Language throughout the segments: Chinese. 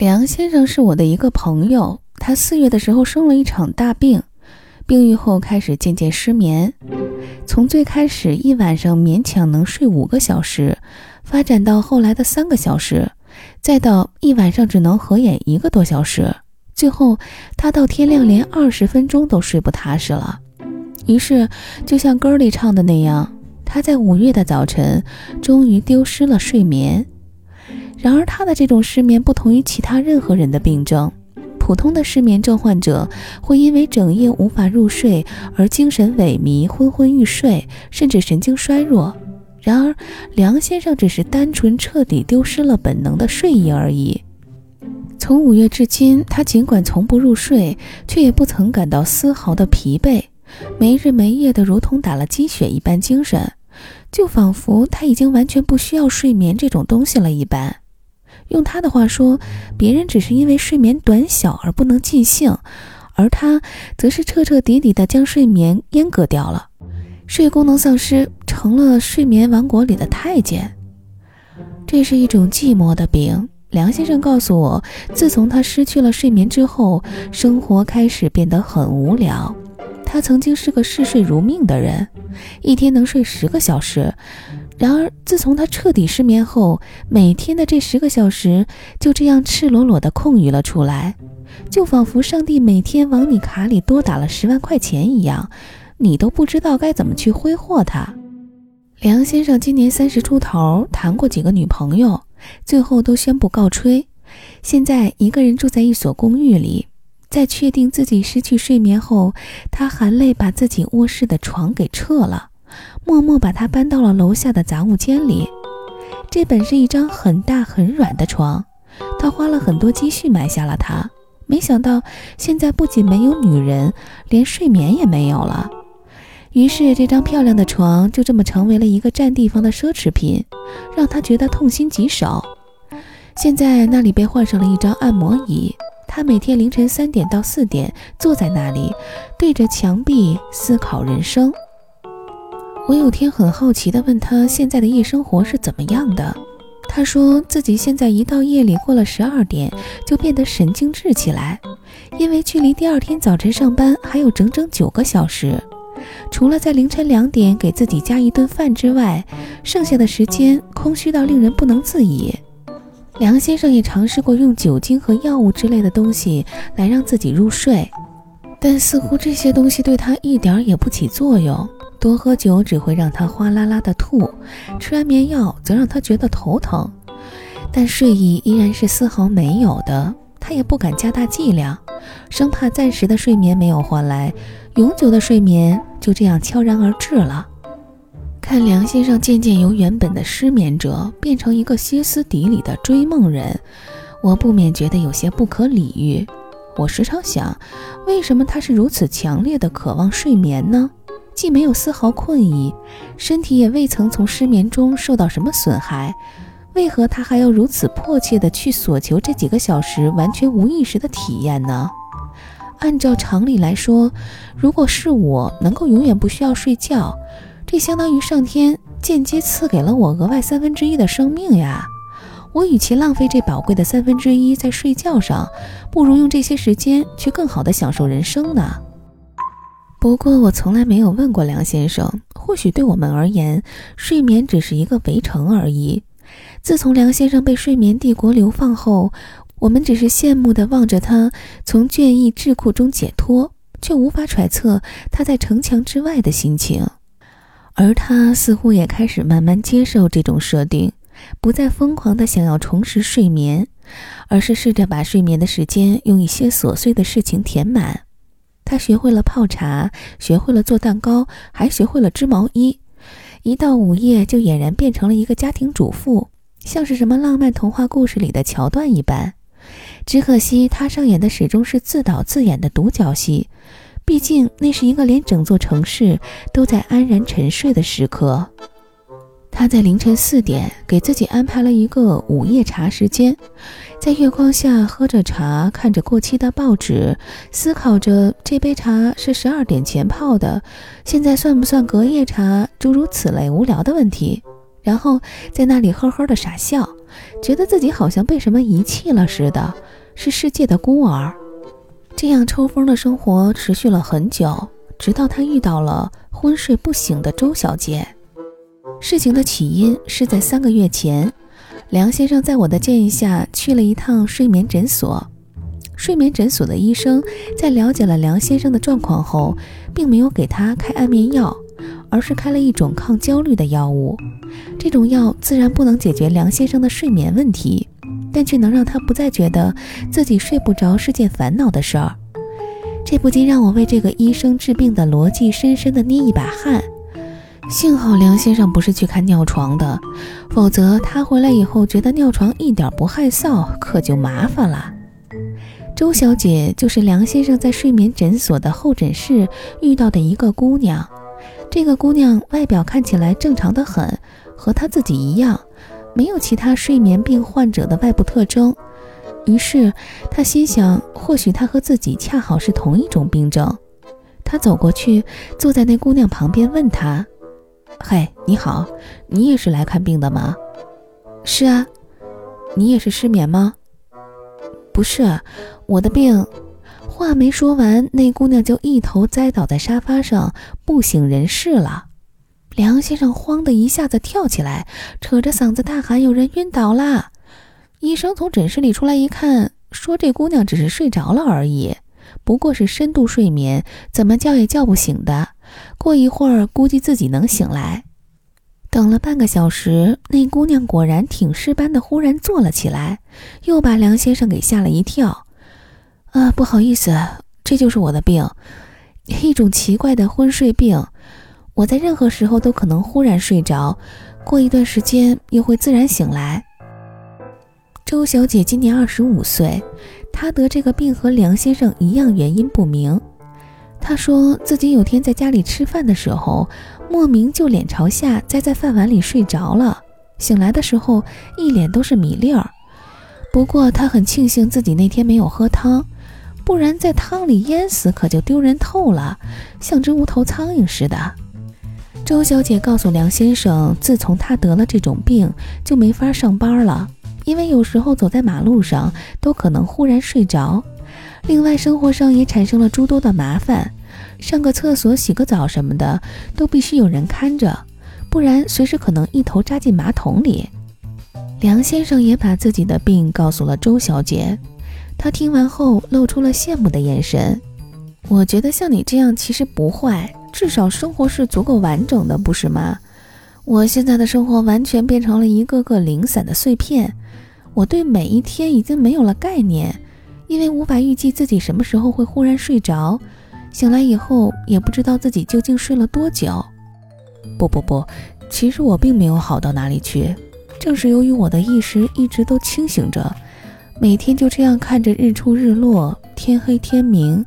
梁先生是我的一个朋友，他四月的时候生了一场大病，病愈后开始渐渐失眠，从最开始一晚上勉强能睡五个小时，发展到后来的三个小时，再到一晚上只能合眼一个多小时，最后他到天亮连二十分钟都睡不踏实了。于是，就像歌里唱的那样，他在五月的早晨终于丢失了睡眠。然而，他的这种失眠不同于其他任何人的病症。普通的失眠症患者会因为整夜无法入睡而精神萎靡、昏昏欲睡，甚至神经衰弱。然而，梁先生只是单纯彻底丢失了本能的睡意而已。从五月至今，他尽管从不入睡，却也不曾感到丝毫的疲惫，没日没夜的如同打了鸡血一般精神，就仿佛他已经完全不需要睡眠这种东西了一般。用他的话说，别人只是因为睡眠短小而不能尽兴，而他则是彻彻底底地将睡眠阉割掉了，睡功能丧失，成了睡眠王国里的太监。这是一种寂寞的病。梁先生告诉我，自从他失去了睡眠之后，生活开始变得很无聊。他曾经是个嗜睡如命的人，一天能睡十个小时。然而，自从他彻底失眠后，每天的这十个小时就这样赤裸裸地空余了出来，就仿佛上帝每天往你卡里多打了十万块钱一样，你都不知道该怎么去挥霍它。梁先生今年三十出头，谈过几个女朋友，最后都宣布告吹。现在一个人住在一所公寓里，在确定自己失去睡眠后，他含泪把自己卧室的床给撤了。默默把它搬到了楼下的杂物间里。这本是一张很大很软的床，他花了很多积蓄买下了它。没想到现在不仅没有女人，连睡眠也没有了。于是这张漂亮的床就这么成为了一个占地方的奢侈品，让他觉得痛心疾首。现在那里被换上了一张按摩椅，他每天凌晨三点到四点坐在那里，对着墙壁思考人生。我有天很好奇地问他现在的夜生活是怎么样的，他说自己现在一到夜里过了十二点就变得神经质起来，因为距离第二天早晨上班还有整整九个小时，除了在凌晨两点给自己加一顿饭之外，剩下的时间空虚到令人不能自已。梁先生也尝试过用酒精和药物之类的东西来让自己入睡，但似乎这些东西对他一点也不起作用。多喝酒只会让他哗啦啦的吐，吃安眠药则让他觉得头疼，但睡意依然是丝毫没有的。他也不敢加大剂量，生怕暂时的睡眠没有换来，永久的睡眠就这样悄然而至了。看梁先生渐渐由原本的失眠者变成一个歇斯底里的追梦人，我不免觉得有些不可理喻。我时常想，为什么他是如此强烈的渴望睡眠呢？既没有丝毫困意，身体也未曾从失眠中受到什么损害，为何他还要如此迫切地去索求这几个小时完全无意识的体验呢？按照常理来说，如果是我能够永远不需要睡觉，这相当于上天间接赐给了我额外三分之一的生命呀！我与其浪费这宝贵的三分之一在睡觉上，不如用这些时间去更好的享受人生呢。不过，我从来没有问过梁先生。或许对我们而言，睡眠只是一个围城而已。自从梁先生被睡眠帝国流放后，我们只是羡慕地望着他从倦意桎梏中解脱，却无法揣测他在城墙之外的心情。而他似乎也开始慢慢接受这种设定，不再疯狂地想要重拾睡眠，而是试着把睡眠的时间用一些琐碎的事情填满。他学会了泡茶，学会了做蛋糕，还学会了织毛衣。一到午夜，就俨然变成了一个家庭主妇，像是什么浪漫童话故事里的桥段一般。只可惜，他上演的始终是自导自演的独角戏。毕竟，那是一个连整座城市都在安然沉睡的时刻。他在凌晨四点给自己安排了一个午夜茶时间，在月光下喝着茶，看着过期的报纸，思考着这杯茶是十二点前泡的，现在算不算隔夜茶？诸如此类无聊的问题，然后在那里呵呵的傻笑，觉得自己好像被什么遗弃了似的，是世界的孤儿。这样抽风的生活持续了很久，直到他遇到了昏睡不醒的周小姐。事情的起因是在三个月前，梁先生在我的建议下去了一趟睡眠诊所。睡眠诊所的医生在了解了梁先生的状况后，并没有给他开安眠药，而是开了一种抗焦虑的药物。这种药自然不能解决梁先生的睡眠问题。但却能让他不再觉得自己睡不着是件烦恼的事儿，这不禁让我为这个医生治病的逻辑深深的捏一把汗。幸好梁先生不是去看尿床的，否则他回来以后觉得尿床一点不害臊，可就麻烦了。周小姐就是梁先生在睡眠诊所的候诊室遇到的一个姑娘，这个姑娘外表看起来正常的很，和她自己一样。没有其他睡眠病患者的外部特征，于是他心想，或许他和自己恰好是同一种病症。他走过去，坐在那姑娘旁边，问她：“嘿，你好，你也是来看病的吗？”“是啊。”“你也是失眠吗？”“不是，我的病……”话没说完，那姑娘就一头栽倒在沙发上，不省人事了。梁先生慌的一下子跳起来，扯着嗓子大喊：“有人晕倒啦！”医生从诊室里出来一看，说：“这姑娘只是睡着了而已，不过是深度睡眠，怎么叫也叫不醒的。过一会儿估计自己能醒来。”等了半个小时，那姑娘果然挺尸般的忽然坐了起来，又把梁先生给吓了一跳。“啊，不好意思，这就是我的病，一种奇怪的昏睡病。”我在任何时候都可能忽然睡着，过一段时间又会自然醒来。周小姐今年二十五岁，她得这个病和梁先生一样，原因不明。她说自己有天在家里吃饭的时候，莫名就脸朝下栽在饭碗里睡着了，醒来的时候一脸都是米粒儿。不过她很庆幸自己那天没有喝汤，不然在汤里淹死可就丢人透了，像只无头苍蝇似的。周小姐告诉梁先生，自从他得了这种病，就没法上班了，因为有时候走在马路上都可能忽然睡着。另外，生活上也产生了诸多的麻烦，上个厕所、洗个澡什么的都必须有人看着，不然随时可能一头扎进马桶里。梁先生也把自己的病告诉了周小姐，她听完后露出了羡慕的眼神。我觉得像你这样其实不坏。至少生活是足够完整的，不是吗？我现在的生活完全变成了一个个零散的碎片，我对每一天已经没有了概念，因为无法预计自己什么时候会忽然睡着，醒来以后也不知道自己究竟睡了多久。不不不，其实我并没有好到哪里去，正是由于我的意识一直都清醒着，每天就这样看着日出日落、天黑天明，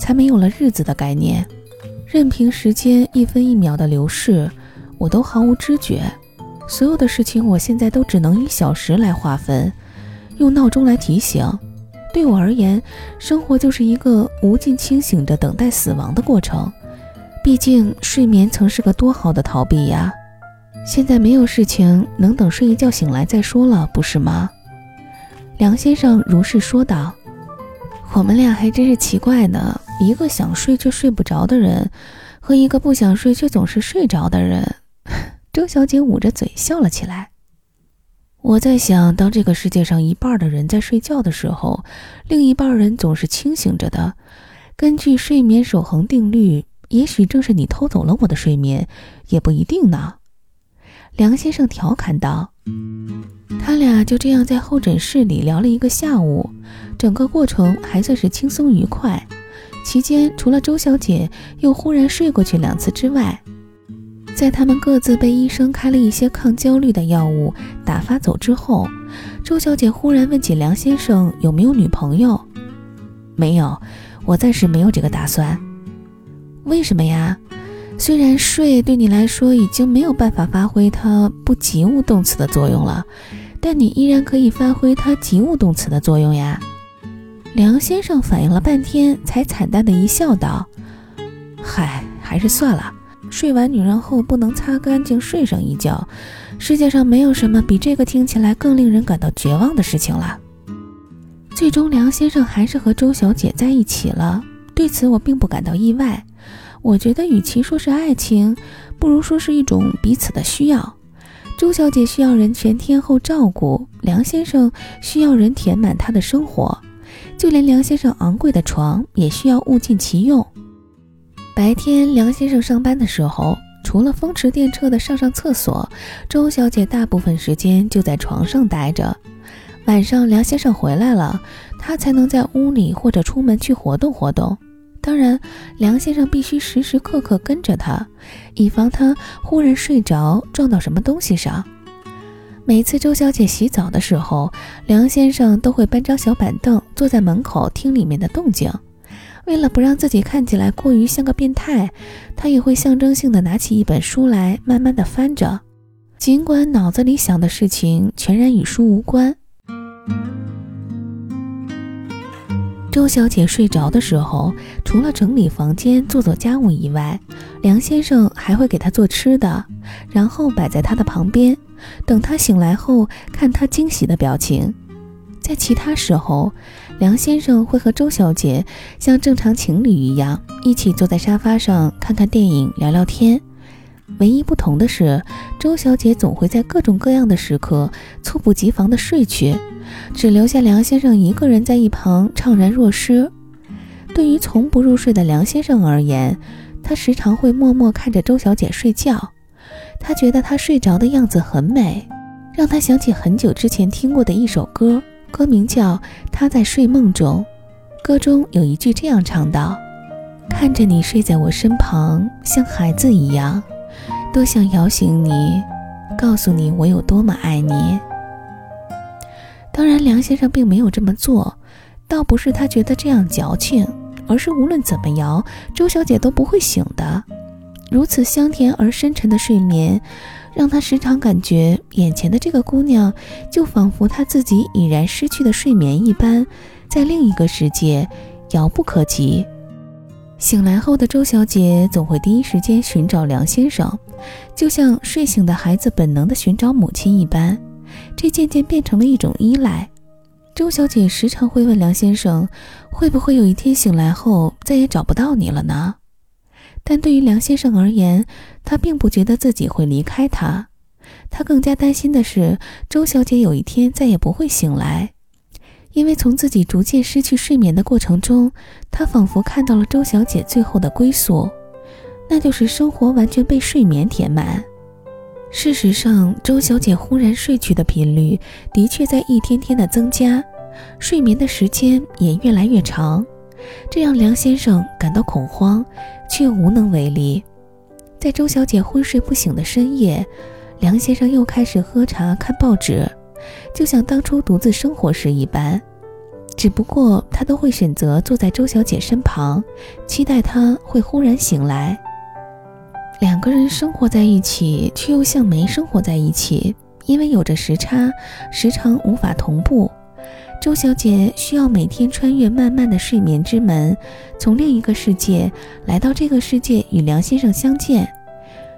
才没有了日子的概念。任凭时间一分一秒的流逝，我都毫无知觉。所有的事情，我现在都只能以小时来划分，用闹钟来提醒。对我而言，生活就是一个无尽清醒着等待死亡的过程。毕竟，睡眠曾是个多好的逃避呀。现在没有事情能等睡一觉醒来再说了，不是吗？梁先生如是说道。我们俩还真是奇怪呢。一个想睡却睡不着的人，和一个不想睡却总是睡着的人，周小姐捂着嘴笑了起来。我在想，当这个世界上一半的人在睡觉的时候，另一半人总是清醒着的。根据睡眠守恒定律，也许正是你偷走了我的睡眠，也不一定呢。梁先生调侃道。他俩就这样在候诊室里聊了一个下午，整个过程还算是轻松愉快。期间，除了周小姐又忽然睡过去两次之外，在他们各自被医生开了一些抗焦虑的药物打发走之后，周小姐忽然问起梁先生有没有女朋友。没有，我暂时没有这个打算。为什么呀？虽然睡对你来说已经没有办法发挥它不及物动词的作用了，但你依然可以发挥它及物动词的作用呀。梁先生反应了半天，才惨淡的一笑，道：“嗨，还是算了。睡完女人后不能擦干净，睡上一觉，世界上没有什么比这个听起来更令人感到绝望的事情了。”最终，梁先生还是和周小姐在一起了。对此，我并不感到意外。我觉得，与其说是爱情，不如说是一种彼此的需要。周小姐需要人全天候照顾，梁先生需要人填满他的生活。就连梁先生昂贵的床，也需要物尽其用。白天，梁先生上班的时候，除了风驰电掣的上上厕所，周小姐大部分时间就在床上待着。晚上，梁先生回来了，她才能在屋里或者出门去活动活动。当然，梁先生必须时时刻刻跟着她，以防她忽然睡着撞到什么东西上。每次周小姐洗澡的时候，梁先生都会搬张小板凳坐在门口听里面的动静。为了不让自己看起来过于像个变态，他也会象征性的拿起一本书来，慢慢的翻着，尽管脑子里想的事情全然与书无关。周小姐睡着的时候，除了整理房间、做做家务以外，梁先生还会给她做吃的，然后摆在她的旁边，等他醒来后看他惊喜的表情。在其他时候，梁先生会和周小姐像正常情侣一样，一起坐在沙发上看看电影、聊聊天。唯一不同的是，周小姐总会在各种各样的时刻猝不及防地睡去，只留下梁先生一个人在一旁怅然若失。对于从不入睡的梁先生而言，他时常会默默看着周小姐睡觉，他觉得她睡着的样子很美，让他想起很久之前听过的一首歌。歌名叫《他在睡梦中》，歌中有一句这样唱道：“看着你睡在我身旁，像孩子一样，多想摇醒你，告诉你我有多么爱你。”当然，梁先生并没有这么做，倒不是他觉得这样矫情，而是无论怎么摇，周小姐都不会醒的。如此香甜而深沉的睡眠。让他时常感觉眼前的这个姑娘，就仿佛他自己已然失去的睡眠一般，在另一个世界遥不可及。醒来后的周小姐总会第一时间寻找梁先生，就像睡醒的孩子本能的寻找母亲一般。这渐渐变成了一种依赖。周小姐时常会问梁先生：“会不会有一天醒来后再也找不到你了呢？”但对于梁先生而言，他并不觉得自己会离开他，他更加担心的是周小姐有一天再也不会醒来，因为从自己逐渐失去睡眠的过程中，他仿佛看到了周小姐最后的归宿，那就是生活完全被睡眠填满。事实上，周小姐忽然睡去的频率的确在一天天的增加，睡眠的时间也越来越长。这让梁先生感到恐慌，却无能为力。在周小姐昏睡不醒的深夜，梁先生又开始喝茶、看报纸，就像当初独自生活时一般。只不过他都会选择坐在周小姐身旁，期待她会忽然醒来。两个人生活在一起，却又像没生活在一起，因为有着时差，时常无法同步。周小姐需要每天穿越漫漫的睡眠之门，从另一个世界来到这个世界与梁先生相见。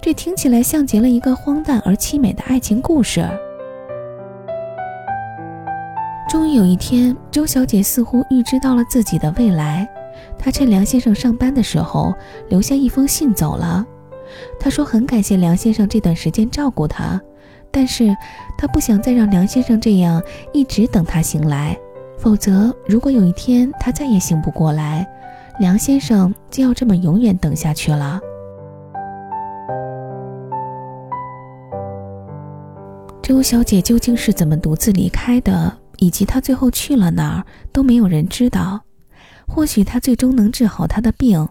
这听起来像极了一个荒诞而凄美的爱情故事。终于有一天，周小姐似乎预知到了自己的未来。她趁梁先生上班的时候留下一封信走了。她说很感谢梁先生这段时间照顾她。但是他不想再让梁先生这样一直等他醒来，否则如果有一天他再也醒不过来，梁先生就要这么永远等下去了。周小姐究竟是怎么独自离开的，以及她最后去了哪儿，都没有人知道。或许她最终能治好她的病，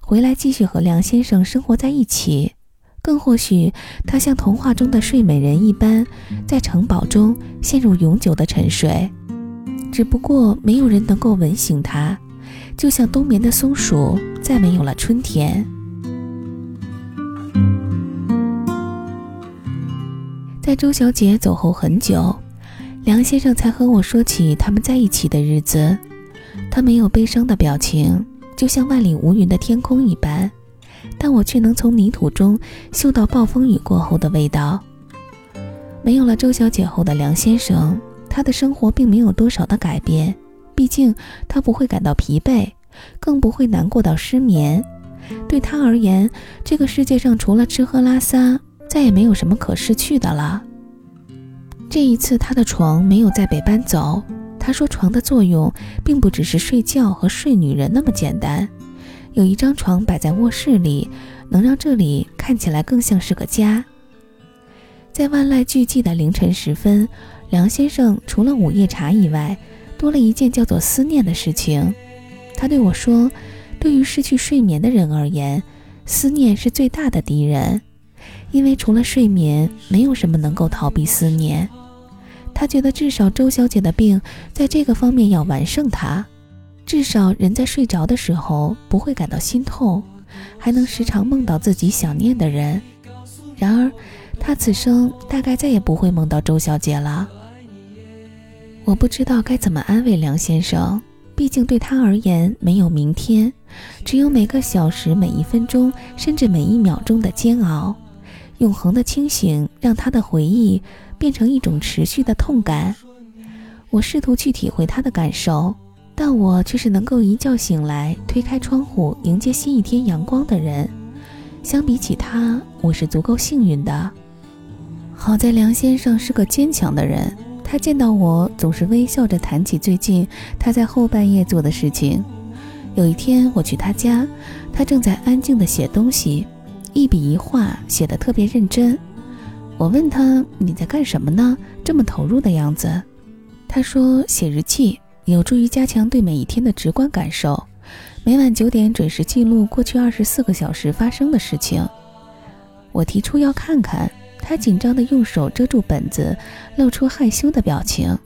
回来继续和梁先生生活在一起。更或许，她像童话中的睡美人一般，在城堡中陷入永久的沉睡。只不过没有人能够吻醒她，就像冬眠的松鼠，再没有了春天。在周小姐走后很久，梁先生才和我说起他们在一起的日子。他没有悲伤的表情，就像万里无云的天空一般。但我却能从泥土中嗅到暴风雨过后的味道。没有了周小姐后的梁先生，他的生活并没有多少的改变，毕竟他不会感到疲惫，更不会难过到失眠。对他而言，这个世界上除了吃喝拉撒，再也没有什么可失去的了。这一次，他的床没有再被搬走。他说，床的作用并不只是睡觉和睡女人那么简单。有一张床摆在卧室里，能让这里看起来更像是个家。在万籁俱寂的凌晨时分，梁先生除了午夜茶以外，多了一件叫做思念的事情。他对我说：“对于失去睡眠的人而言，思念是最大的敌人，因为除了睡眠，没有什么能够逃避思念。”他觉得至少周小姐的病在这个方面要完胜他，至少人在睡着的时候不会感到心痛，还能时常梦到自己想念的人。然而，他此生大概再也不会梦到周小姐了。我不知道该怎么安慰梁先生，毕竟对他而言没有明天，只有每个小时、每一分钟，甚至每一秒钟的煎熬。永恒的清醒让他的回忆。变成一种持续的痛感。我试图去体会他的感受，但我却是能够一觉醒来，推开窗户迎接新一天阳光的人。相比起他，我是足够幸运的。好在梁先生是个坚强的人，他见到我总是微笑着谈起最近他在后半夜做的事情。有一天我去他家，他正在安静地写东西，一笔一画写得特别认真。我问他：“你在干什么呢？这么投入的样子。”他说：“写日记有助于加强对每一天的直观感受。每晚九点准时记录过去二十四个小时发生的事情。”我提出要看看，他紧张地用手遮住本子，露出害羞的表情。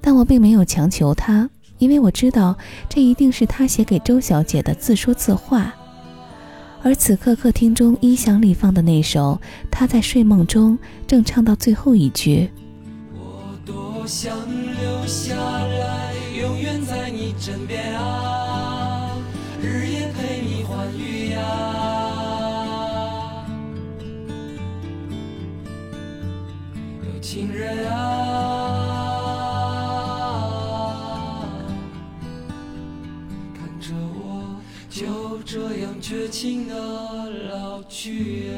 但我并没有强求他，因为我知道这一定是他写给周小姐的自说自话。而此刻，客厅中音响里放的那首，他在睡梦中正唱到最后一句。我多想留下来，情人啊，看着我就这样绝情的老去啊。